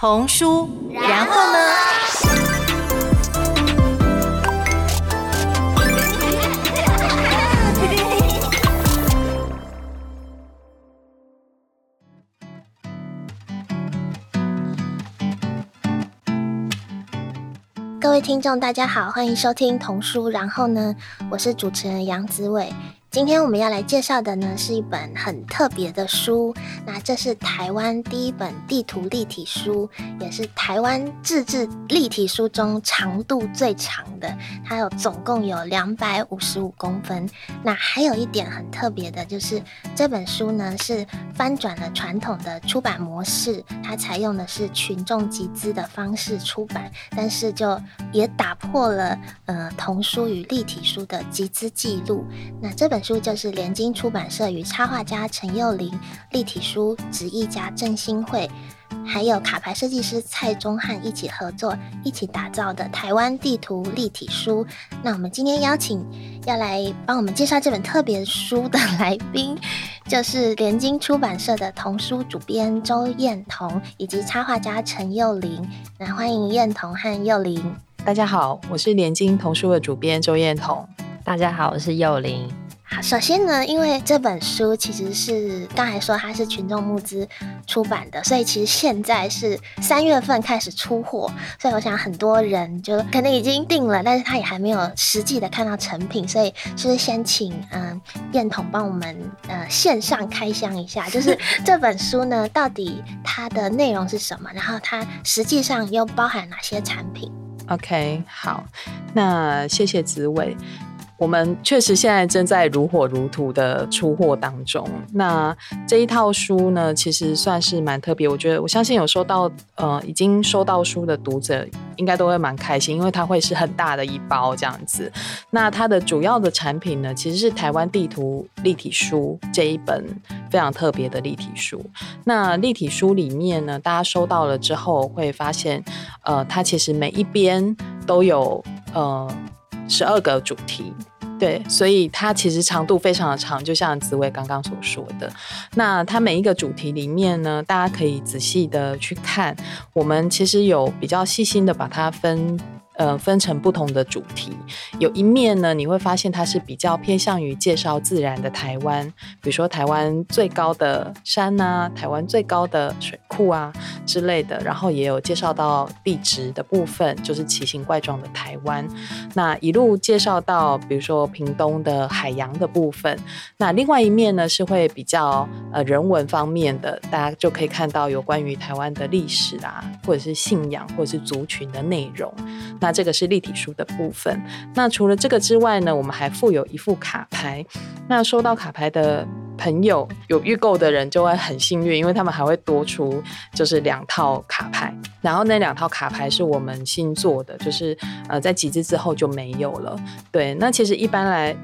童书，然后呢？各位听众，大家好，欢迎收听童书。然后呢，我是主持人杨子伟。今天我们要来介绍的呢，是一本很特别的书。那这是台湾第一本地图立体书，也是台湾自制立体书中长度最长的。它有总共有两百五十五公分。那还有一点很特别的，就是这本书呢是翻转了传统的出版模式，它采用的是群众集资的方式出版，但是就也打破了呃童书与立体书的集资记录。那这本。书就是联经出版社与插画家陈又凌、立体书执译家郑新慧，还有卡牌设计师蔡宗翰一起合作，一起打造的台湾地图立体书。那我们今天邀请要来帮我们介绍这本特别书的 来宾，就是联经出版社的童书主编周彦彤，以及插画家陈又凌。那欢迎彦彤和又凌。大家好，我是联经童书的主编周彦彤。大家好，我是又凌。好，首先呢，因为这本书其实是刚才说它是群众募资出版的，所以其实现在是三月份开始出货，所以我想很多人就可能已经定了，但是他也还没有实际的看到成品，所以就是先请嗯燕彤帮我们呃线上开箱一下，就是 这本书呢到底它的内容是什么，然后它实际上又包含哪些产品？OK，好，那谢谢紫伟。我们确实现在正在如火如荼的出货当中。那这一套书呢，其实算是蛮特别。我觉得，我相信有收到呃已经收到书的读者，应该都会蛮开心，因为它会是很大的一包这样子。那它的主要的产品呢，其实是台湾地图立体书这一本非常特别的立体书。那立体书里面呢，大家收到了之后会发现，呃，它其实每一边都有呃十二个主题。对，所以它其实长度非常的长，就像紫薇刚刚所说的。那它每一个主题里面呢，大家可以仔细的去看，我们其实有比较细心的把它分。呃，分成不同的主题，有一面呢，你会发现它是比较偏向于介绍自然的台湾，比如说台湾最高的山啊，台湾最高的水库啊之类的，然后也有介绍到地质的部分，就是奇形怪状的台湾。那一路介绍到，比如说屏东的海洋的部分。那另外一面呢，是会比较呃人文方面的，大家就可以看到有关于台湾的历史啊，或者是信仰，或者是族群的内容。那这个是立体书的部分。那除了这个之外呢，我们还附有一副卡牌。那收到卡牌的朋友，有预购的人就会很幸运，因为他们还会多出就是两套卡牌。然后那两套卡牌是我们新做的，就是呃在集资之后就没有了。对，那其实一般来。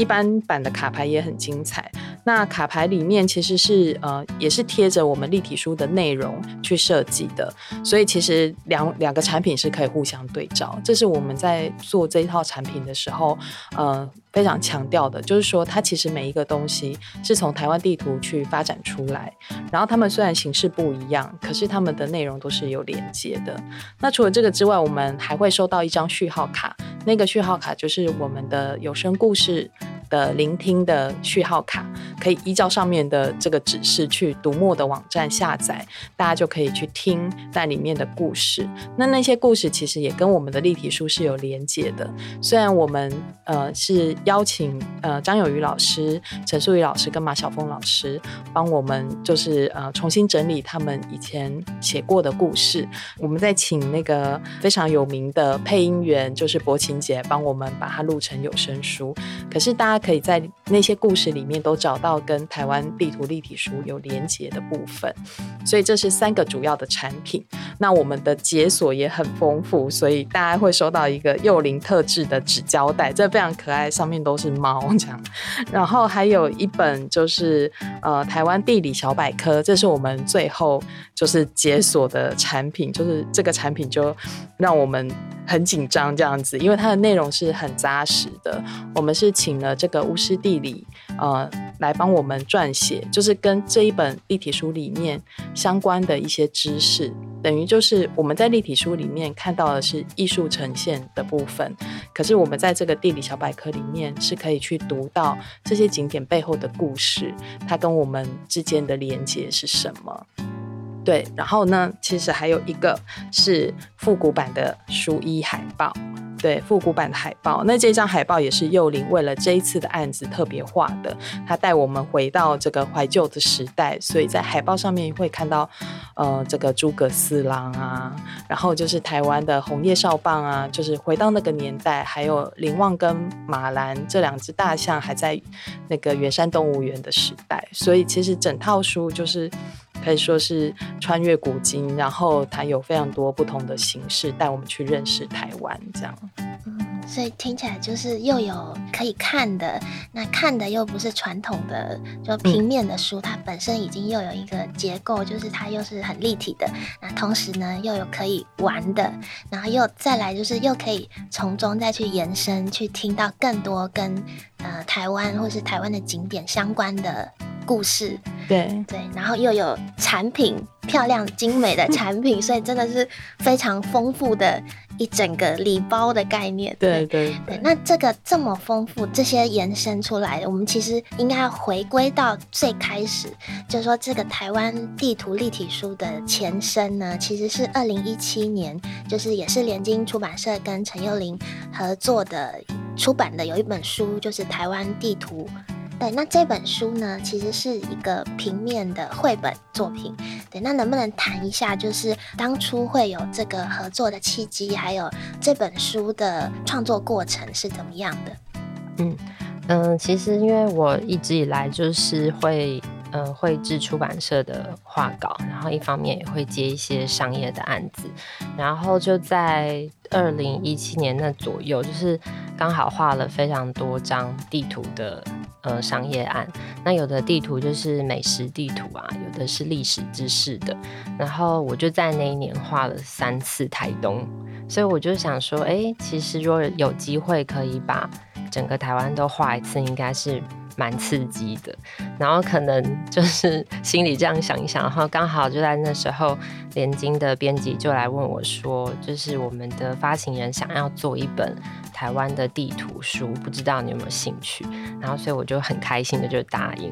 一般版的卡牌也很精彩。那卡牌里面其实是呃，也是贴着我们立体书的内容去设计的，所以其实两两个产品是可以互相对照。这是我们在做这一套产品的时候，呃，非常强调的，就是说它其实每一个东西是从台湾地图去发展出来，然后他们虽然形式不一样，可是他们的内容都是有连接的。那除了这个之外，我们还会收到一张序号卡，那个序号卡就是我们的有声故事。的聆听的序号卡，可以依照上面的这个指示去读墨的网站下载，大家就可以去听在里面的故事。那那些故事其实也跟我们的立体书是有连接的。虽然我们呃是邀请呃张友渔老师、陈淑仪老师跟马晓峰老师帮我们，就是呃重新整理他们以前写过的故事。我们再请那个非常有名的配音员，就是柏琴姐，帮我们把它录成有声书。可是大家。可以在那些故事里面都找到跟台湾地图立体书有连结的部分，所以这是三个主要的产品。那我们的解锁也很丰富，所以大家会收到一个又凌特制的纸胶带，这非常可爱，上面都是猫这样。然后还有一本就是呃台湾地理小百科，这是我们最后就是解锁的产品，就是这个产品就让我们很紧张这样子，因为它的内容是很扎实的。我们是请了这个巫师地理，呃，来帮我们撰写，就是跟这一本立体书里面相关的一些知识，等于就是我们在立体书里面看到的是艺术呈现的部分，可是我们在这个地理小百科里面是可以去读到这些景点背后的故事，它跟我们之间的连接是什么？对，然后呢，其实还有一个是复古版的书衣海报。对，复古版的海报，那这张海报也是幼林为了这一次的案子特别画的。他带我们回到这个怀旧的时代，所以在海报上面会看到，呃，这个诸葛四郎啊，然后就是台湾的红叶少棒啊，就是回到那个年代，还有林旺跟马兰这两只大象还在那个圆山动物园的时代。所以其实整套书就是。可以说是穿越古今，然后它有非常多不同的形式带我们去认识台湾，这样。嗯，所以听起来就是又有可以看的，那看的又不是传统的就平面的书，嗯，它本身已经又有一个结构，就是它又是很立体的。那同时呢，又有可以玩的，然后又再来就是又可以从中再去延伸，去听到更多跟呃台湾或是台湾的景点相关的。故事，对对，然后又有产品，漂亮精美的 产品，所以真的是非常丰富的一整个礼包的概念。对对对，对，那这个这么丰富，这些延伸出来的，我们其实应该要回归到最开始，就是说这个台湾地图立体书的前身呢，其实是二零一七年，就是也是联经出版社跟陈幼玲合作的出版的有一本书，就是台湾地图。对，那这本书呢，其实是一个平面的绘本作品。对，那能不能谈一下，就是当初会有这个合作的契机，还有这本书的创作过程是怎么样的？嗯嗯，其实因为我一直以来就是会。呃，绘制出版社的画稿，然后一方面也会接一些商业的案子，然后就在二零一七年那左右，就是刚好画了非常多张地图的呃商业案。那有的地图就是美食地图啊，有的是历史知识的。然后我就在那一年画了三次台东，所以我就想说，哎，其实如果有机会可以把整个台湾都画一次，应该是。蛮刺激的，然后可能就是 心里这样想一想，然后刚好就在那时候，连经的编辑就来问我说，就是我们的发行人想要做一本台湾的地图书，不知道你有没有兴趣？然后所以我就很开心的就答应。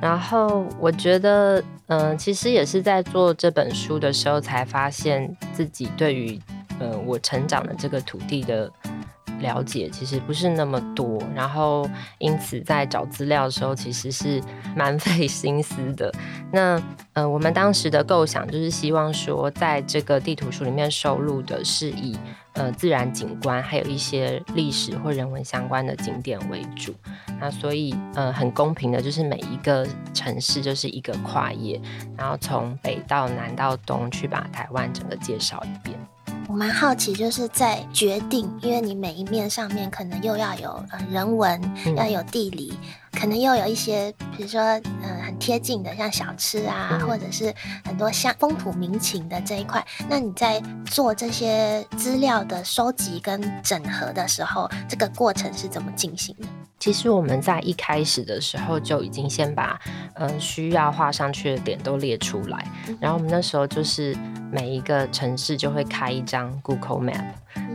然后我觉得，嗯、其实也是在做这本书的时候，才发现自己对于，呃，我成长的这个土地的。了解其实不是那么多，然后因此在找资料的时候其实是 蛮费心思的。那呃，我们当时的构想就是希望说，在这个地图书里面收录的是以呃自然景观，还有一些历史或人文相关的景点为主。那所以呃很公平的，就是每一个城市就是一个跨页，然后从北到南到东去把台湾整个介绍一遍。我蛮好奇，就是在决定，因为你每一面上面可能又要有呃人文，要有地理，可能又有一些，比如说嗯、呃、很贴近的，像小吃啊，或者是很多像风土民情的这一块。那你在做这些资料的收集跟整合的时候，这个过程是怎么进行的？其实我们在一开始的时候就已经先把嗯、呃、需要画上去的点都列出来，然后我们那时候就是。每一个城市就会开一张 Google Map，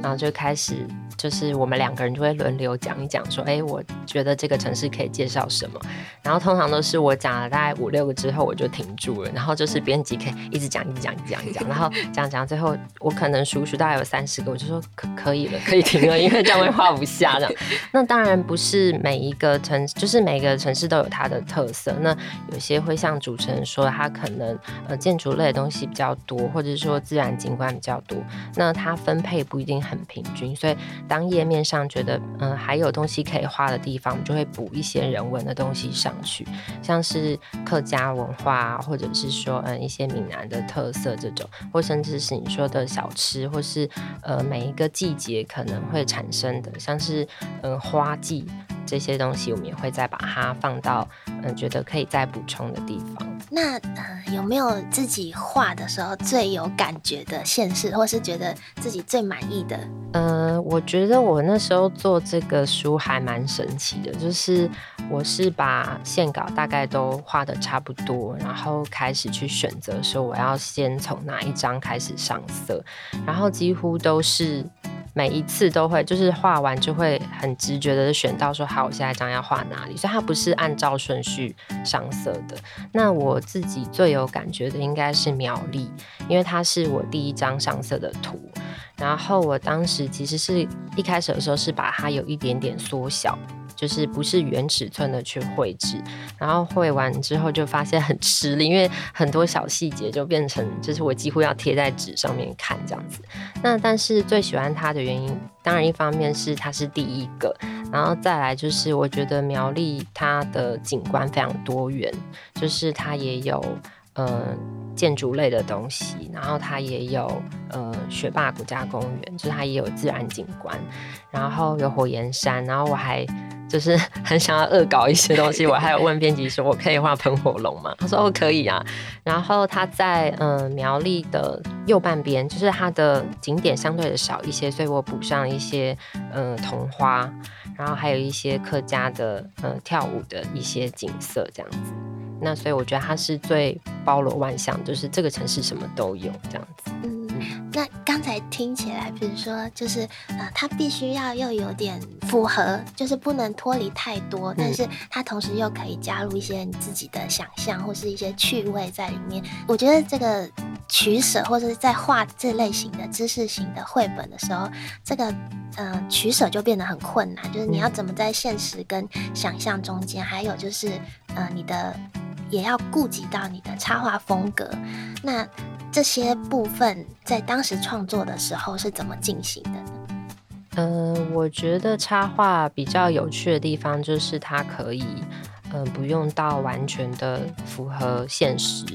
然后就开始就是我们两个人就会轮流讲一讲，说，哎，我觉得这个城市可以介绍什么。然后通常都是我讲了大概五六个之后，我就停住了。然后就是编辑可以一直讲，一直讲，一直讲，一直讲。然后讲讲最后，我可能数数大概有三十个，我就说可可以了，可以停了，因为这样会画不下这样。那当然不是每一个城，就是每个城市都有它的特色。那有些会像主持人说，它可能呃建筑类的东西比较多，或者是说自然景观比较多，那它分配不一定很平均，所以当页面上觉得嗯、还有东西可以画的地方，就会补一些人文的东西上去，像是客家文化，或者是说嗯一些闽南的特色这种，或甚至是你说的小吃，或是呃每一个季节可能会产生的，像是嗯、花季这些东西，我们也会再把它放到嗯觉得可以再补充的地方。那呃，有没有自己画的时候最有感觉的县市，或是觉得自己最满意的？呃，我觉得我那时候做这个书还蛮神奇的，就是我是把线稿大概都画的差不多，然后开始去选择说我要先从哪一张开始上色，然后几乎都是。每一次都会，就是画完就会很直觉的选到说，好，我下一张要画哪里，所以它不是按照顺序上色的。那我自己最有感觉的应该是苗栗，因为它是我第一张上色的图。然后我当时其实是一开始的时候是把它有一点点缩小。就是不是原尺寸的去绘制，然后绘完之后就发现很吃力，因为很多小细节就变成就是我几乎要贴在纸上面看这样子。那但是最喜欢它的原因，当然一方面是它是第一个，然后再来就是我觉得苗栗它的景观非常多元，就是它也有呃建筑类的东西，然后它也有呃雪霸国家公园，就是它也有自然景观，然后有火焰山，然后我还。就是 很想要恶搞一些东西，我还有问编辑说，我可以画喷火龙吗？他说哦可以啊。然后他在嗯、苗栗的右半边，就是它的景点相对的少一些，所以我补上一些嗯、桐花，然后还有一些客家的嗯、跳舞的一些景色这样子。那所以我觉得它是最包罗万象，就是这个城市什么都有这样子。那刚才听起来，比如说，就是呃，它必须要又有点符合，就是不能脱离太多，但是它同时又可以加入一些你自己的想象或是一些趣味在里面。我觉得这个取舍，或者是在画这类型的知识型的绘本的时候，这个呃取舍就变得很困难，就是你要怎么在现实跟想象中间，还有就是呃你的也要顾及到你的插画风格，那。这些部分在当时创作的时候是怎么进行的呢？呃，我觉得插画比较有趣的地方就是它可以。嗯、不用到完全的符合现实，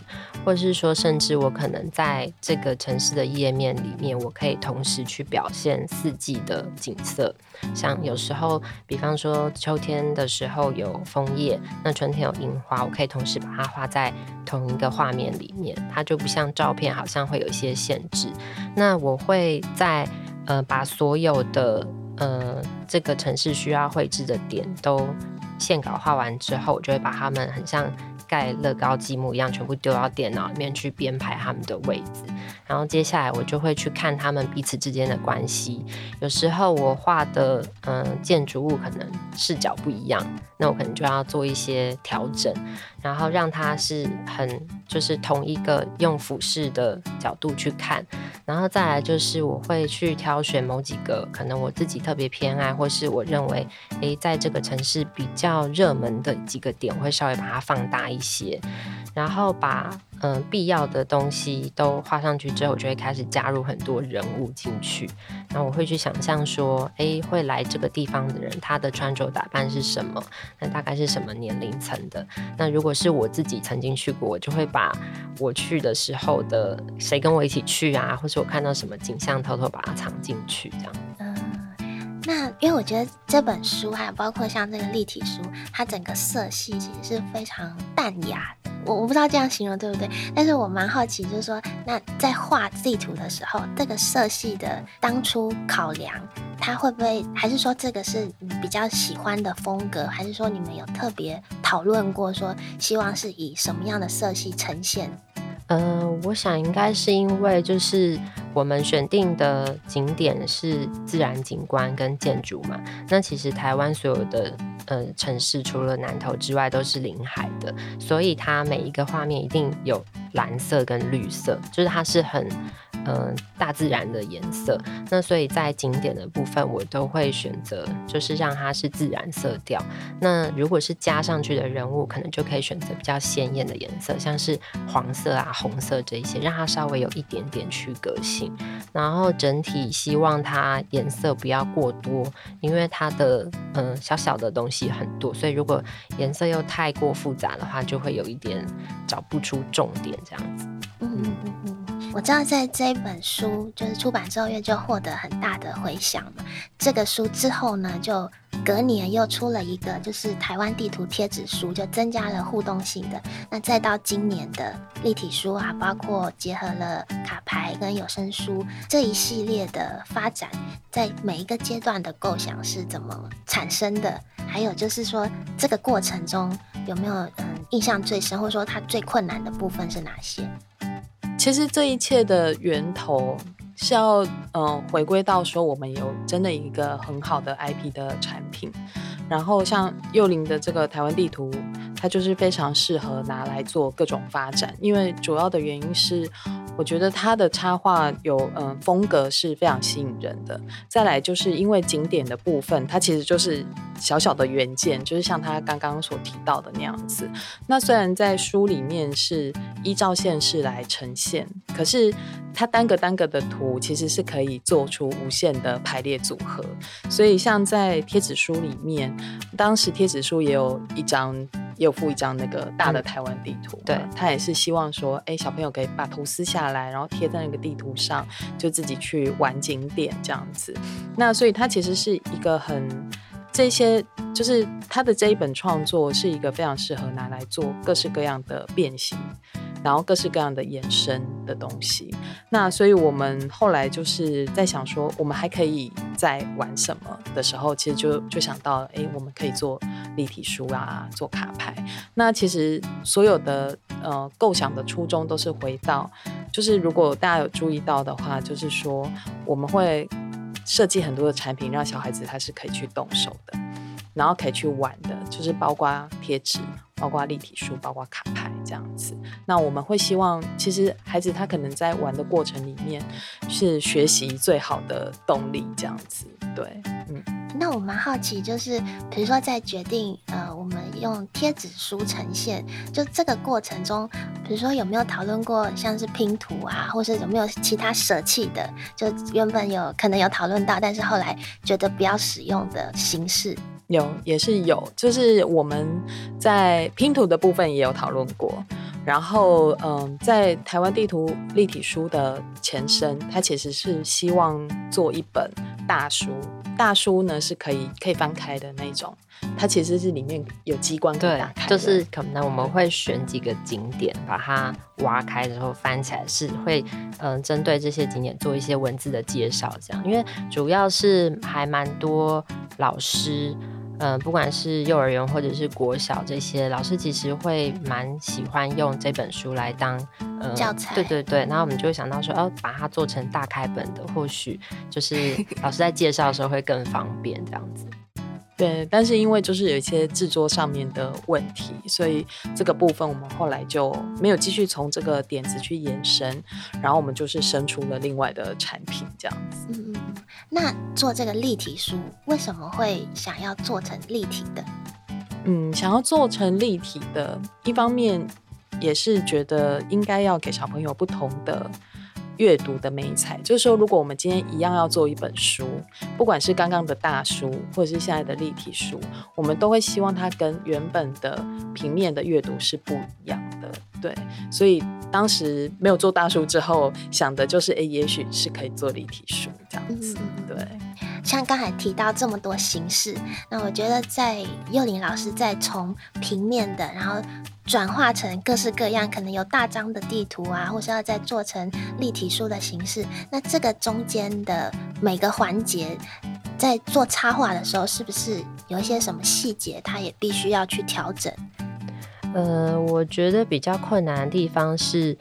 或者是说，甚至我可能在这个城市的页面里面，我可以同时去表现四季的景色。像有时候，比方说秋天的时候有枫叶，那春天有樱花，我可以同时把它画在同一个画面里面，它就不像照片，好像会有一些限制。那我会在呃把所有的呃这个城市需要绘制的点都。线稿画完之后，我就会把它们很像盖乐高积木一样，全部丢到电脑里面去编排它们的位置。然后接下来我就会去看它们彼此之间的关系。有时候我画的嗯、建筑物可能视角不一样，那我可能就要做一些调整，然后让它是很就是同一个用俯视的角度去看。然后再来就是我会去挑选某几个可能我自己特别偏爱，或是我认为诶在这个城市比较热门的几个点，我会稍微把它放大一些，然后把嗯、必要的东西都画上去之后，我就会开始加入很多人物进去。那我会去想象说，诶会来这个地方的人，他的穿着打扮是什么？那大概是什么年龄层的？那如果是我自己曾经去过，我就会把我去的时候的谁跟我一起去啊，或是我看到什么景象，偷偷把它藏进去，这样。嗯，那因为我觉得这本书还有包括像这个立体书，它整个色系其实是非常淡雅。我我不知道这样形容对不对，但是我蛮好奇，就是说，那在画地图的时候，这个色系的当初考量，它会不会，还是说这个是你比较喜欢的风格，还是说你们有特别讨论过，说希望是以什么样的色系呈现？呃，我想应该是因为就是我们选定的景点是自然景观跟建筑嘛。那其实台湾所有的呃城市，除了南投之外，都是临海的，所以它每一个画面一定有蓝色跟绿色，就是它是很。嗯、大自然的颜色，那所以在景点的部分，我都会选择就是让它是自然色调。那如果是加上去的人物，可能就可以选择比较鲜艳的颜色，像是黄色啊、红色这一些，让它稍微有一点点区隔性。然后整体希望它颜色不要过多，因为它的嗯、小小的东西很多，所以如果颜色又太过复杂的话，就会有一点找不出重点这样子。嗯嗯嗯嗯。我知道在这一本书就是出版之后，因为就获得很大的回响嘛。这个书之后呢，就隔年又出了一个，就是台湾地图贴纸书，就增加了互动性的。那再到今年的立体书啊，包括结合了卡牌跟有声书这一系列的发展，在每一个阶段的构想是怎么产生的？还有就是说，这个过程中有没有嗯印象最深，或者说它最困难的部分是哪些？其实这一切的源头。是要嗯、回归到说，我们有真的一个很好的 IP 的产品，然后像幼林的这个台湾地图，它就是非常适合拿来做各种发展，因为主要的原因是。我觉得他的插画有嗯、风格是非常吸引人的。再来就是因为景点的部分，它其实就是小小的原件，就是像他刚刚所提到的那样子。那虽然在书里面是依照现实来呈现，可是它单个单个的图其实是可以做出无限的排列组合。所以像在贴纸书里面，当时贴纸书也有一张。也有附一张那个大的台湾地图，嗯，对，他也是希望说，哎，小朋友可以把图撕下来，然后贴在那个地图上，就自己去玩景点这样子。那所以他其实是一个很这些，就是他的这一本创作是一个非常适合拿来做各式各样的变形。然后各式各样的延伸的东西，那所以我们后来就是在想说，我们还可以再玩什么的时候，其实就就想到，哎，我们可以做立体书啊，做卡牌。那其实所有的呃构想的初衷都是回到，就是如果大家有注意到的话，就是说我们会设计很多的产品，让小孩子他是可以去动手的，然后可以去玩的，就是包括贴纸。包括立体书，包括卡牌这样子。那我们会希望，其实孩子他可能在玩的过程里面是学习最好的动力，这样子。对，嗯。那我蛮好奇，就是比如说在决定呃，我们用贴纸书呈现，就这个过程中，比如说有没有讨论过像是拼图啊，或是有没有其他舍弃的？就原本有可能有讨论到，但是后来觉得不要使用的形式。有，也是有，就是我们在拼图的部分也有讨论过。然后，嗯，在台湾地图立体书的前身，它其实是希望做一本大书。大书呢是可以可以翻开的那种，它其实是里面有机关可以打开。就是可能我们会选几个景点，把它挖开之后翻起来，是会嗯针对这些景点做一些文字的介绍，这样。因为主要是还蛮多老师。嗯，不管是幼儿园或者是国小，这些老师其实会蛮喜欢用这本书来当呃教材。对对对，然后我们就会想到说，哦，把它做成大开本的，或许就是老师在介绍的时候会更方便这样子。对，但是因为就是有一些制作上面的问题，所以这个部分我们后来就没有继续从这个点子去延伸，然后我们就是生出了另外的产品这样子。嗯，那做这个立体书为什么会想要做成立体的？嗯，想要做成立体的，一方面也是觉得应该要给小朋友不同的。阅读的美彩，就是说，如果我们今天一样要做一本书，不管是刚刚的大书，或者是现在的立体书，我们都会希望它跟原本的平面的阅读是不一样的。对，所以当时没有做大书之后，想的就是，哎，也许是可以做立体书这样子。对，像刚才提到这么多形式，那我觉得在幼林老师在从平面的，然后。转化成各式各样，可能有大张的地图啊，或是要再做成立体书的形式。那这个中间的每个环节，在做插画的时候，是不是有一些什么细节，它也必须要去调整？呃，我觉得比较困难的地方是，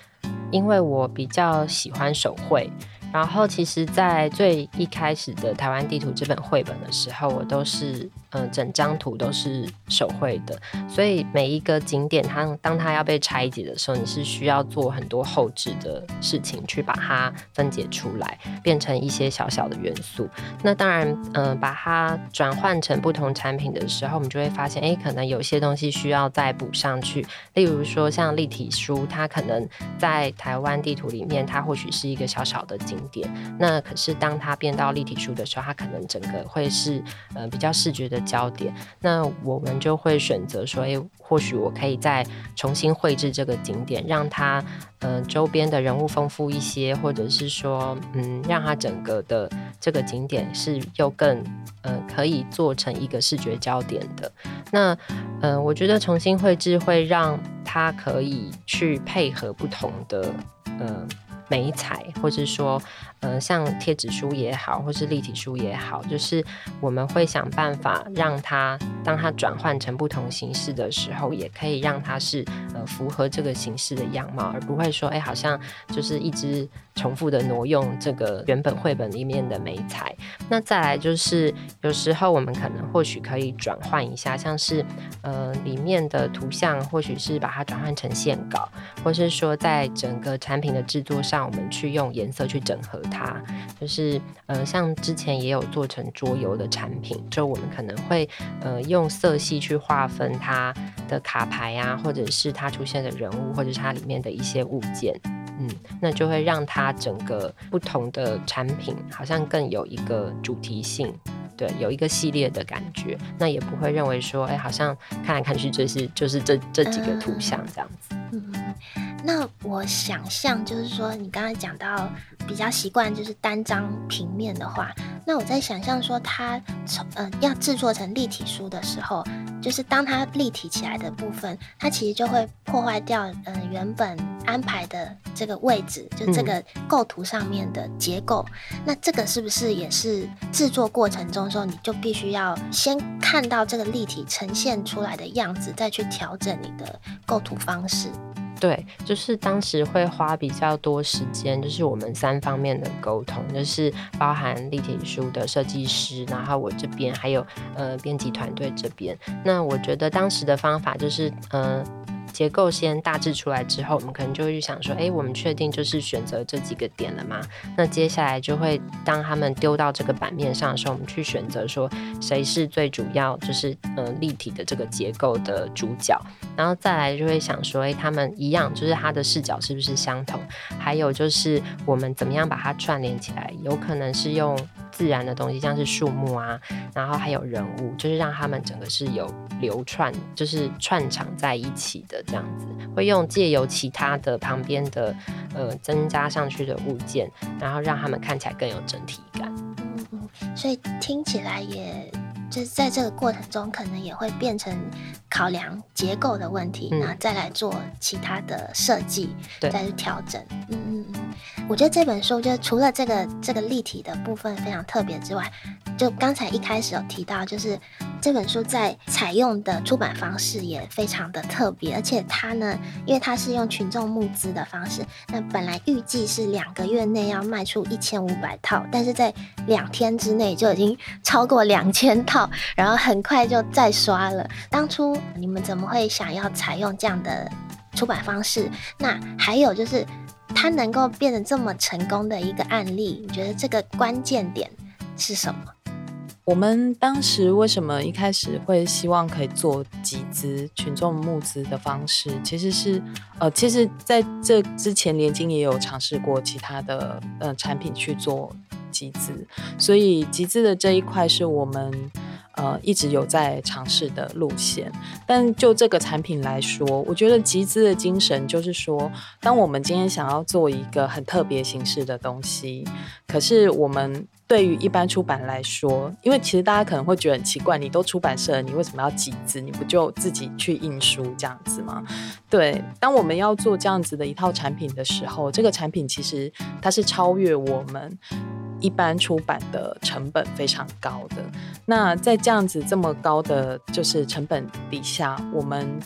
因为我比较喜欢手绘。然后，其实，在最一开始的台湾地图这本绘本的时候，我都是，嗯、呃，整张图都是手绘的，所以每一个景点，它当它要被拆解的时候，你是需要做很多后置的事情，去把它分解出来，变成一些小小的元素。那当然，嗯、把它转换成不同产品的时候，我们就会发现，哎，可能有些东西需要再补上去。例如说，像立体书，它可能在台湾地图里面，它或许是一个小小的景。点，那可是当它变到立体书的时候，它可能整个会是呃比较视觉的焦点。那我们就会选择说，诶，或许我可以再重新绘制这个景点，让它呃周边的人物丰富一些，或者是说嗯，让它整个的这个景点是又更呃可以做成一个视觉焦点的。那呃，我觉得重新绘制会让它可以去配合不同的呃。美彩，或者说，呃，像贴纸书也好，或是立体书也好，就是我们会想办法让它，当它转换成不同形式的时候，也可以让它是呃符合这个形式的样貌，而不会说，哎，好像就是一直重复的挪用这个原本绘本里面的美材。那再来就是，有时候我们可能或许可以转换一下，像是呃里面的图像，或许是把它转换成线稿，或是说在整个产品的制作上。我们去用颜色去整合它，就是呃，像之前也有做成桌游的产品，就我们可能会呃用色系去划分它的卡牌啊，或者是它出现的人物，或者是它里面的一些物件，嗯，那就会让它整个不同的产品好像更有一个主题性，对，有一个系列的感觉，那也不会认为说，哎，好像看来看去就是就是这这几个图像这样子，嗯。那我想象就是说，你刚才讲到比较习惯就是单张平面的话，那我在想象说，它从呃要制作成立体书的时候，就是当它立体起来的部分，它其实就会破坏掉嗯、呃、原本安排的这个位置，就这个构图上面的结构。嗯、那这个是不是也是制作过程中的时候，你就必须要先看到这个立体呈现出来的样子，再去调整你的构图方式？对，就是当时会花比较多时间，就是我们三方面的沟通，就是包含立体书的设计师，然后我这边还有呃编辑团队这边。那我觉得当时的方法就是，呃。结构先大致出来之后，我们可能就会去想说，哎，我们确定就是选择这几个点了吗？那接下来就会当他们丢到这个版面上的时候，我们去选择说谁是最主要，就是呃立体的这个结构的主角，然后再来就会想说，哎，他们一样，就是他的视角是不是相同？还有就是我们怎么样把它串联起来？有可能是用。自然的东西，像是树木啊，然后还有人物，就是让他们整个是有流串，就是串场在一起的这样子。会用借由其他的旁边的呃增加上去的物件，然后让他们看起来更有整体感。嗯嗯，所以听起来也。就是在这个过程中，可能也会变成考量结构的问题，那、嗯、再来做其他的设计，对再去调整。嗯嗯嗯，我觉得这本书就除了这个这个立体的部分非常特别之外，就刚才一开始有提到，就是。这本书在采用的出版方式也非常的特别，而且它呢，因为它是用群众募资的方式，那本来预计是两个月内要卖出一千五百套，但是在两天之内就已经超过两千套，然后很快就再刷了。当初你们怎么会想要采用这样的出版方式？那还有就是它能够变得这么成功的一个案例，你觉得这个关键点是什么？我们当时为什么一开始会希望可以做集资、群众募资的方式？其实是，呃，其实在这之前，连金也有尝试过其他的呃产品去做集资，所以集资的这一块是我们呃一直有在尝试的路线。但就这个产品来说，我觉得集资的精神就是说，当我们今天想要做一个很特别形式的东西，可是我们。对于一般出版来说，因为其实大家可能会觉得很奇怪，你都出版社，你为什么要集资？你不就自己去印书这样子吗？对，当我们要做这样子的一套产品的时候，这个产品其实它是超越我们一般出版的成本非常高的。那在这样子这么高的就是成本底下，我们。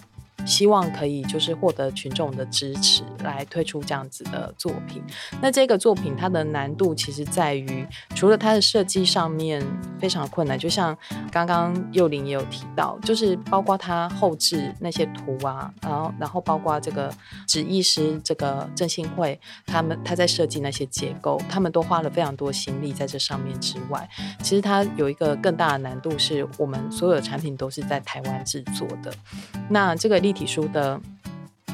希望可以就是获得群众的支持来推出这样子的作品。那这个作品它的难度其实在于，除了它的设计上面非常困难，就像刚刚幼玲也有提到，就是包括它后置那些图啊，然后然后包括这个纸艺师这个振兴会他们他在设计那些结构，他们都花了非常多心力在这上面之外，其实它有一个更大的难度，是我们所有的产品都是在台湾制作的。那这个立体书的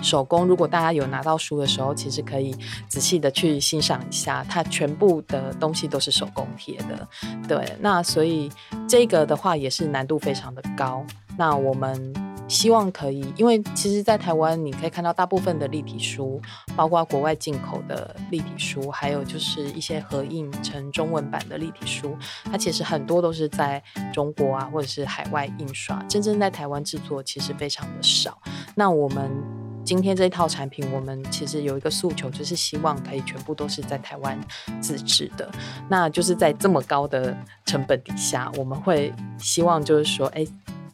手工，如果大家有拿到书的时候，其实可以仔细的去欣赏一下，它全部的东西都是手工贴的。对，那所以这个的话也是难度非常的高。那我们希望可以，因为其实，在台湾你可以看到大部分的立体书，包括国外进口的立体书，还有就是一些合印成中文版的立体书，它其实很多都是在中国啊，或者是海外印刷，真正在台湾制作其实非常的少。那我们。今天这一套产品，我们其实有一个诉求，就是希望可以全部都是在台湾自制的。那就是在这么高的成本底下，我们会希望就是说，哎，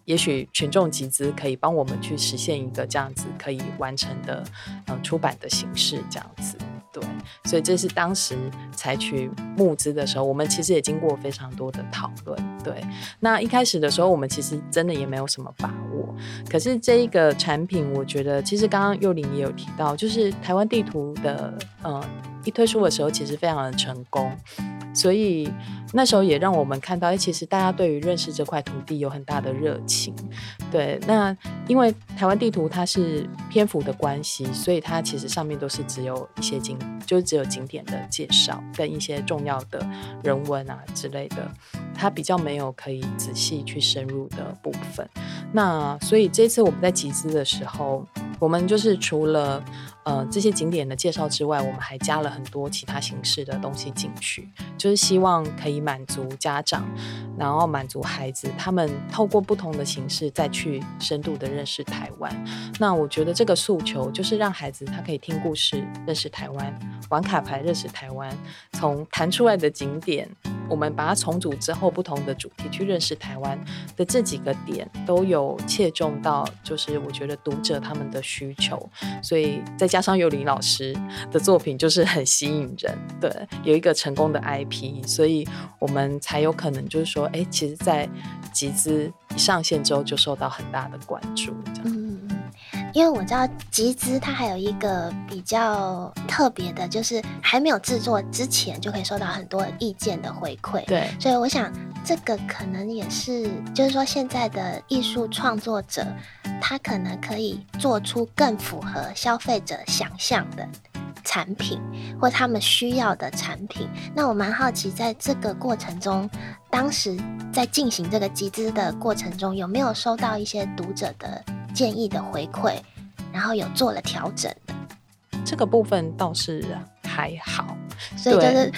也许群众集资可以帮我们去实现一个这样子可以完成的，呃，出版的形式，这样子。对，所以这是当时采取募资的时候，我们其实也经过非常多的讨论。对，那一开始的时候，我们其实真的也没有什么把握。可是这一个产品，我觉得其实刚刚幼玲也有提到，就是台湾地图的，呃，一推出的时候，其实非常的成功，所以。那时候也让我们看到，哎，其实大家对于认识这块土地有很大的热情。对，那因为台湾地图它是篇幅的关系，所以它其实上面都是只有一些景，就只有景点的介绍跟一些重要的人文啊之类的，它比较没有可以仔细去深入的部分。那所以这次我们在集资的时候，我们就是除了。呃，这些景点的介绍之外，我们还加了很多其他形式的东西进去，就是希望可以满足家长，然后满足孩子，他们透过不同的形式再去深度的认识台湾。那我觉得这个诉求就是让孩子他可以听故事认识台湾，玩卡牌认识台湾，从弹出来的景点，我们把它重组之后，不同的主题去认识台湾的这几个点都有切中到，就是我觉得读者他们的需求，所以在。加上幼林老师的作品就是很吸引人，对，有一个成功的 IP，所以我们才有可能就是说，哎、其实，在集资一上线之后就受到很大的关注，这样。嗯嗯，因为我知道集资它还有一个比较特别的，就是还没有制作之前就可以收到很多意见的回馈，对，所以我想这个可能也是，就是说现在的艺术创作者。他可能可以做出更符合消费者想象的产品，或他们需要的产品。那我蛮好奇，在这个过程中，当时在进行这个集资的过程中，有没有收到一些读者的建议的回馈，然后有做了调整的？这个部分倒是还好。所以就是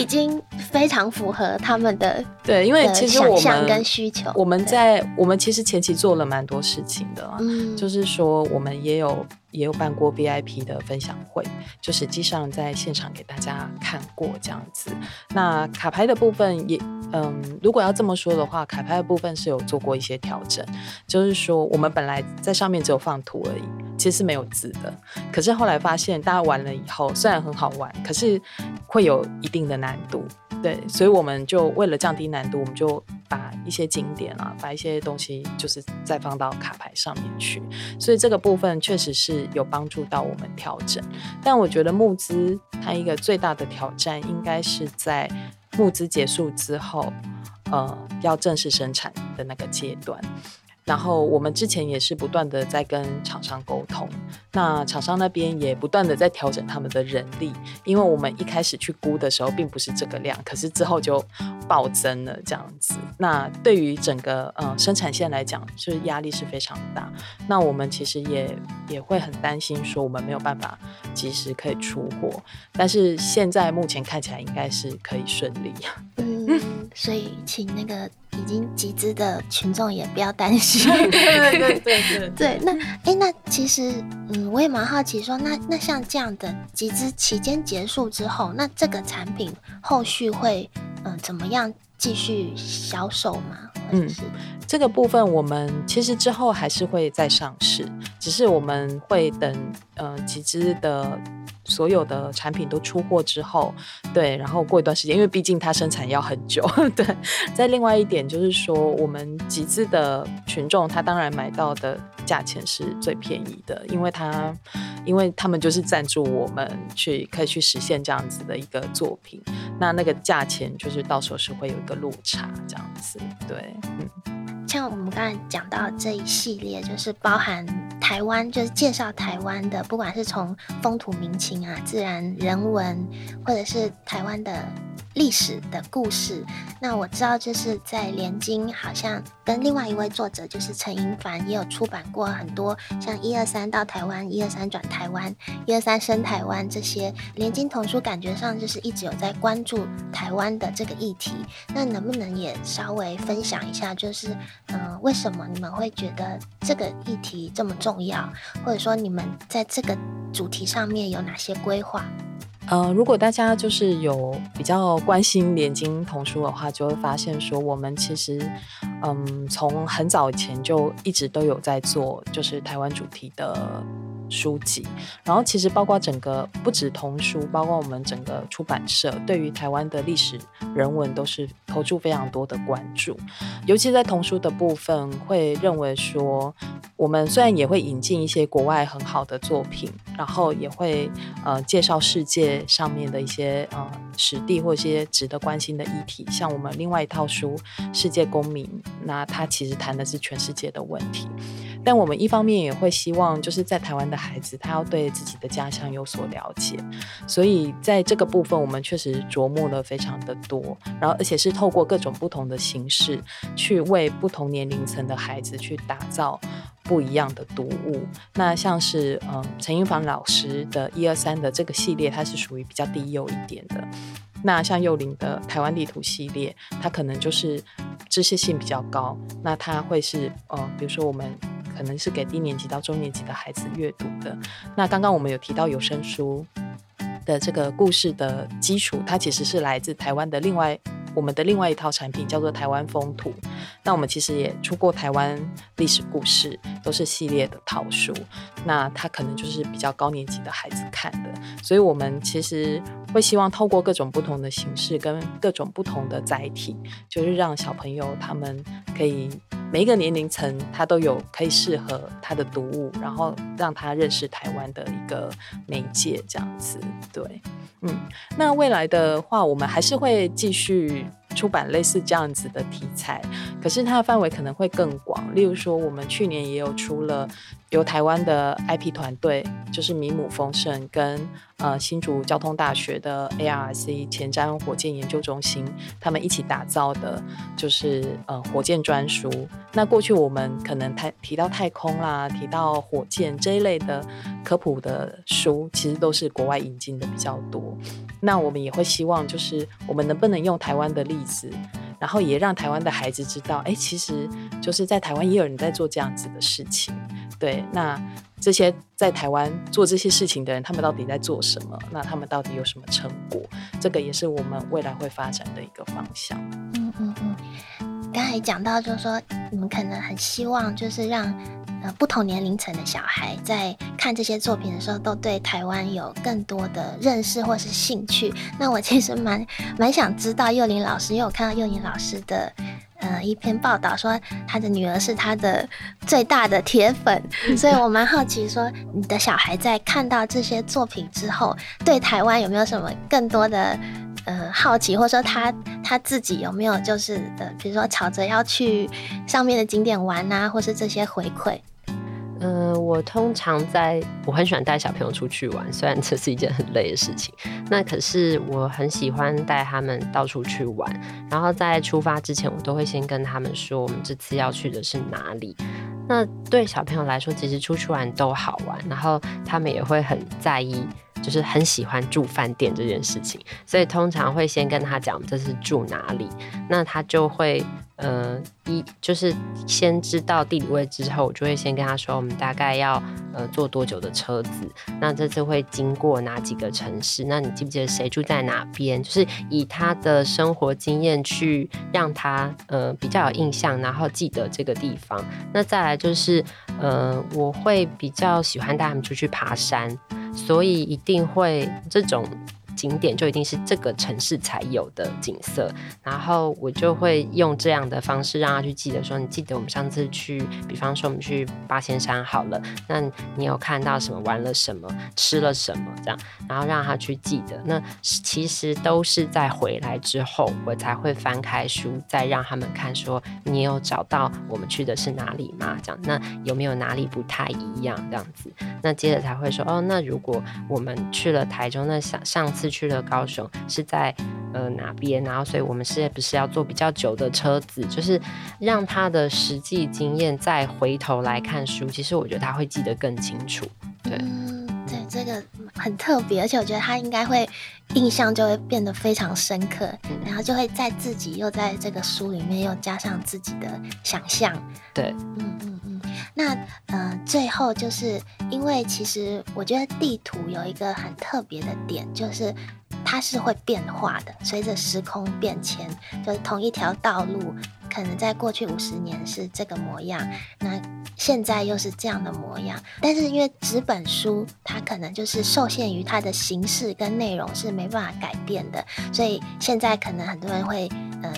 已经非常符合他们的 对，因为其实我们跟需求，我们在我们其实前期做了蛮多事情的，嗯，就是说我们也有也有办过 VIP 的分享会，就实际上在现场给大家看过这样子。那卡牌的部分也，嗯，如果要这么说的话，卡牌的部分是有做过一些调整，就是说我们本来在上面只有放图而已，其实是没有字的。可是后来发现大家玩了以后，虽然很好玩，可是会有一定的难度，对，所以我们就为了降低难度，我们就把一些景点啊，把一些东西就是再放到卡牌上面去，所以这个部分确实是有帮助到我们调整。但我觉得募资它一个最大的挑战，应该是在募资结束之后，呃，要正式生产的那个阶段。然后我们之前也是不断的在跟厂商沟通，那厂商那边也不断的在调整他们的人力，因为我们一开始去估的时候并不是这个量，可是之后就暴增了这样子。那对于整个呃生产线来讲，是压力是非常大。那我们其实也也会很担心说我们没有办法及时可以出货，但是现在目前看起来应该是可以顺利。嗯，所以请那个。已经集资的群众也不要担心。对对对对 对。那哎、欸，那其实嗯，我也蛮好奇说，说那那像这样的集资期间结束之后，那这个产品后续会嗯、呃、怎么样继续销售吗？嗯，这个部分我们其实之后还是会再上市，只是我们会等呃集资的。所有的产品都出货之后，对，然后过一段时间，因为毕竟它生产要很久，对。再另外一点就是说，我们集资的群众，他当然买到的价钱是最便宜的，因为他，因为他们就是赞助我们去可以去实现这样子的一个作品，那那个价钱就是到时候是会有一个落差这样子，对，嗯。像我们刚才讲到这一系列，就是包含台湾，就是介绍台湾的，不管是从风土民情啊、自然人文，或者是台湾的历史的故事。那我知道，就是在连经，好像跟另外一位作者，就是陈盈凡，也有出版过很多像一二三到台湾、一二三转台湾、一二三升台湾这些连经童书，感觉上就是一直有在关注台湾的这个议题。那能不能也稍微分享一下，就是嗯、为什么你们会觉得这个议题这么重要，或者说你们在这个主题上面有哪些规划？呃，如果大家就是有比较关心连经童书的话，就会发现说，我们其实，嗯，从很早以前就一直都有在做，就是台湾主题的书籍。然后，其实包括整个不止童书，包括我们整个出版社，对于台湾的历史人文都是投注非常多的关注。尤其在童书的部分，会认为说，我们虽然也会引进一些国外很好的作品，然后也会呃介绍世界。上面的一些呃实地或一些值得关心的议题，像我们另外一套书《世界公民》，那它其实谈的是全世界的问题。但我们一方面也会希望，就是在台湾的孩子，他要对自己的家乡有所了解。所以在这个部分，我们确实琢磨了非常的多，然后而且是透过各种不同的形式，去为不同年龄层的孩子去打造。不一样的读物，那像是嗯陈英凡老师的一二三的这个系列，它是属于比较低幼一点的。那像幼龄的台湾地图系列，它可能就是知识性比较高。那它会是呃，比如说我们可能是给低年级到中年级的孩子阅读的。那刚刚我们有提到有声书的这个故事的基础，它其实是来自台湾的另外。我们的另外一套产品叫做《台湾风土》，那我们其实也出过台湾历史故事，都是系列的套书。那它可能就是比较高年级的孩子看的，所以我们其实会希望透过各种不同的形式跟各种不同的载体，就是让小朋友他们可以每一个年龄层他都有可以适合他的读物，然后让他认识台湾的一个媒介，这样子，对。嗯，那未来的话，我们还是会继续 день. 出版类似这样子的题材，可是它的范围可能会更广。例如说，我们去年也有出了由台湾的 IP 团队，就是米姆丰盛跟呃新竹交通大学的 ARC 前瞻火箭研究中心，他们一起打造的，就是呃火箭专书。那过去我们可能太提到太空啦，提到火箭这一类的科普的书，其实都是国外引进的比较多。那我们也会希望，就是我们能不能用台湾的例子，然后也让台湾的孩子知道，哎，其实就是在台湾也有人在做这样子的事情。对，那这些在台湾做这些事情的人，他们到底在做什么？那他们到底有什么成果？这个也是我们未来会发展的一个方向。嗯嗯嗯，刚才讲到，就是说你们可能很希望，就是让。不同年龄层的小孩在看这些作品的时候，都对台湾有更多的认识或是兴趣。那我其实蛮蛮想知道幼林老师，因为我看到幼林老师的呃一篇报道，说他的女儿是他的最大的铁粉，所以我蛮好奇，说你的小孩在看到这些作品之后，对台湾有没有什么更多的呃好奇，或者说他他自己有没有就是的，比如说吵着要去上面的景点玩啊，或是这些回馈。呃，我通常在，我很喜欢带小朋友出去玩，虽然这是一件很累的事情，那可是我很喜欢带他们到处去玩。然后在出发之前，我都会先跟他们说，我们这次要去的是哪里。那对小朋友来说，其实出去玩都好玩，然后他们也会很在意，就是很喜欢住饭店这件事情。所以通常会先跟他讲这是住哪里，那他就会。呃，一就是先知道地理位置之后，我就会先跟他说，我们大概要呃坐多久的车子，那这次会经过哪几个城市？那你记不记得谁住在哪边？就是以他的生活经验去让他呃比较有印象，然后记得这个地方。那再来就是呃，我会比较喜欢带他们出去爬山，所以一定会这种。景点就一定是这个城市才有的景色，然后我就会用这样的方式让他去记得说，你记得我们上次去，比方说我们去八仙山好了，那你有看到什么，玩了什么，吃了什么这样，然后让他去记得。那其实都是在回来之后，我才会翻开书，再让他们看说，你有找到我们去的是哪里吗？这样，那有没有哪里不太一样？这样子，那接着才会说，哦，那如果我们去了台中，那上上次。去了高雄，是在呃哪边，然后所以我们是不是要坐比较久的车子，就是让他的实际经验再回头来看书，其实我觉得他会记得更清楚。对，个很特别，而且我觉得他应该会印象就会变得非常深刻，嗯、然后就会在自己又在这个书里面又加上自己的想象。对，嗯嗯嗯。那呃，最后就是因为其实我觉得地图有一个很特别的点，就是它是会变化的，随着时空变迁，就是同一条道路，可能在过去五十年是这个模样，那现在又是这样的模样。但是因为纸本书，它可能就是受限于它的形式跟内容是没办法改变的，所以现在可能很多人会呃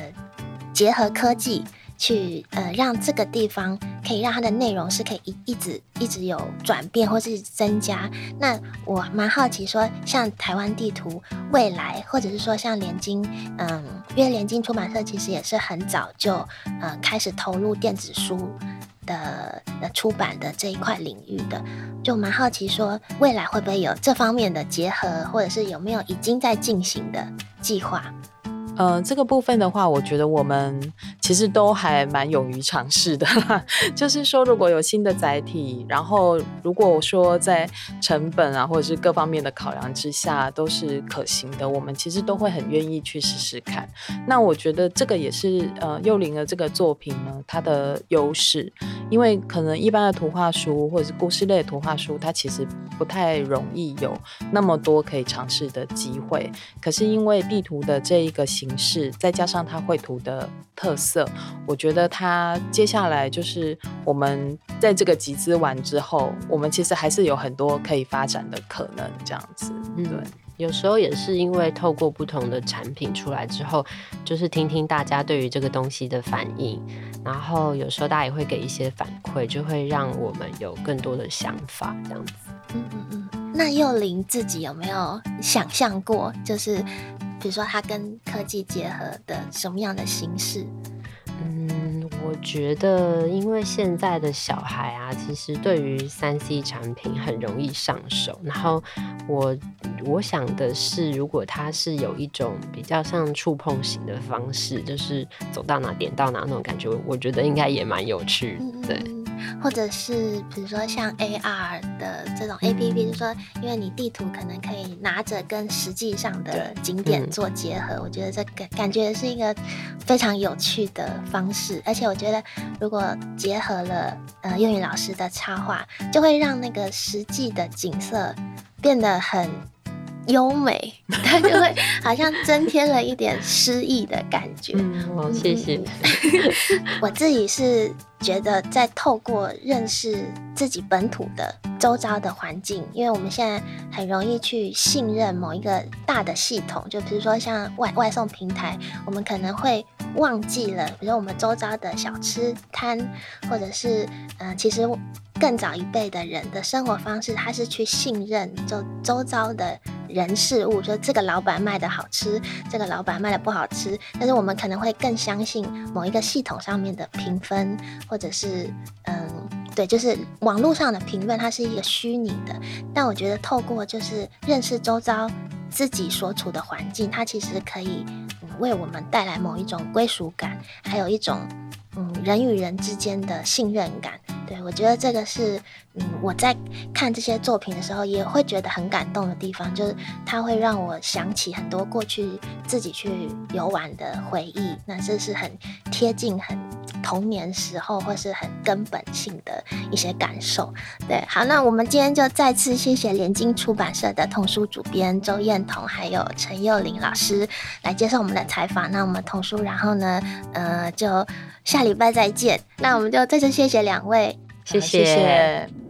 结合科技。去呃，让这个地方可以让它的内容是可以一一直一直有转变或是增加。那我蛮好奇说，像台湾地图未来，或者是说像联经，嗯，因为联经出版社其实也是很早就呃开始投入电子书的的出版的这一块领域的，就蛮好奇说未来会不会有这方面的结合，或者是有没有已经在进行的计划？呃，这个部分的话，我觉得我们其实都还蛮勇于尝试的。就是说，如果有新的载体，然后如果说在成本啊，或者是各方面的考量之下都是可行的，我们其实都会很愿意去试试看。那我觉得这个也是呃，幼龄的这个作品呢，它的优势，因为可能一般的图画书或者是故事类的图画书，它其实不太容易有那么多可以尝试的机会。可是因为地图的这一个形是，再加上他绘图的特色，我觉得他接下来就是我们在这个集资完之后，我们其实还是有很多可以发展的可能，这样子。对，嗯，有时候也是因为透过不同的产品出来之后，就是听听大家对于这个东西的反应，然后有时候大家也会给一些反馈，就会让我们有更多的想法，这样子。嗯嗯嗯。那幼龄自己有没有想象过，就是？比如说，它跟科技结合的什么样的形式？嗯，我觉得，因为现在的小孩啊，其实对于三 C 产品很容易上手。然后我我想的是，如果它是有一种比较像触碰型的方式，就是走到哪点到哪那种感觉，我觉得应该也蛮有趣。对。嗯或者是比如说像 AR 的这种 APP，就是说，因为你地图可能可以拿着跟实际上的景点做结合，我觉得这个感觉是一个非常有趣的方式。而且我觉得，如果结合了呃英语老师的插画，就会让那个实际的景色变得很优美，它就会好像增添了一点诗意的感觉。嗯，好，谢谢。我自己是觉得，在透过认识自己本土的周遭的环境，因为我们现在很容易去信任某一个大的系统，就比如说像外外送平台，我们可能会忘记了，比如我们周遭的小吃摊，或者是嗯、呃，其实更早一辈的人的生活方式，他是去信任就周遭的。人事物，说这个老板卖的好吃，这个老板卖的不好吃，但是我们可能会更相信某一个系统上面的评分，或者是嗯，对，就是网络上的评论，它是一个虚拟的。但我觉得透过就是认识周遭自己所处的环境，它其实可以嗯为我们带来某一种归属感，还有一种嗯人与人之间的信任感。对，我觉得这个是，嗯，我在看这些作品的时候也会觉得很感动的地方，就是它会让我想起很多过去自己去游玩的回忆，那这是很贴近、很童年时候或是很根本性的一些感受。对，好，那我们今天就再次谢谢联经出版社的童书主编周彦彤还有陈幼龄老师来接受我们的采访。那我们童书，然后呢，呃，就下礼拜再见。那我们就再次谢谢两位。谢谢。谢谢。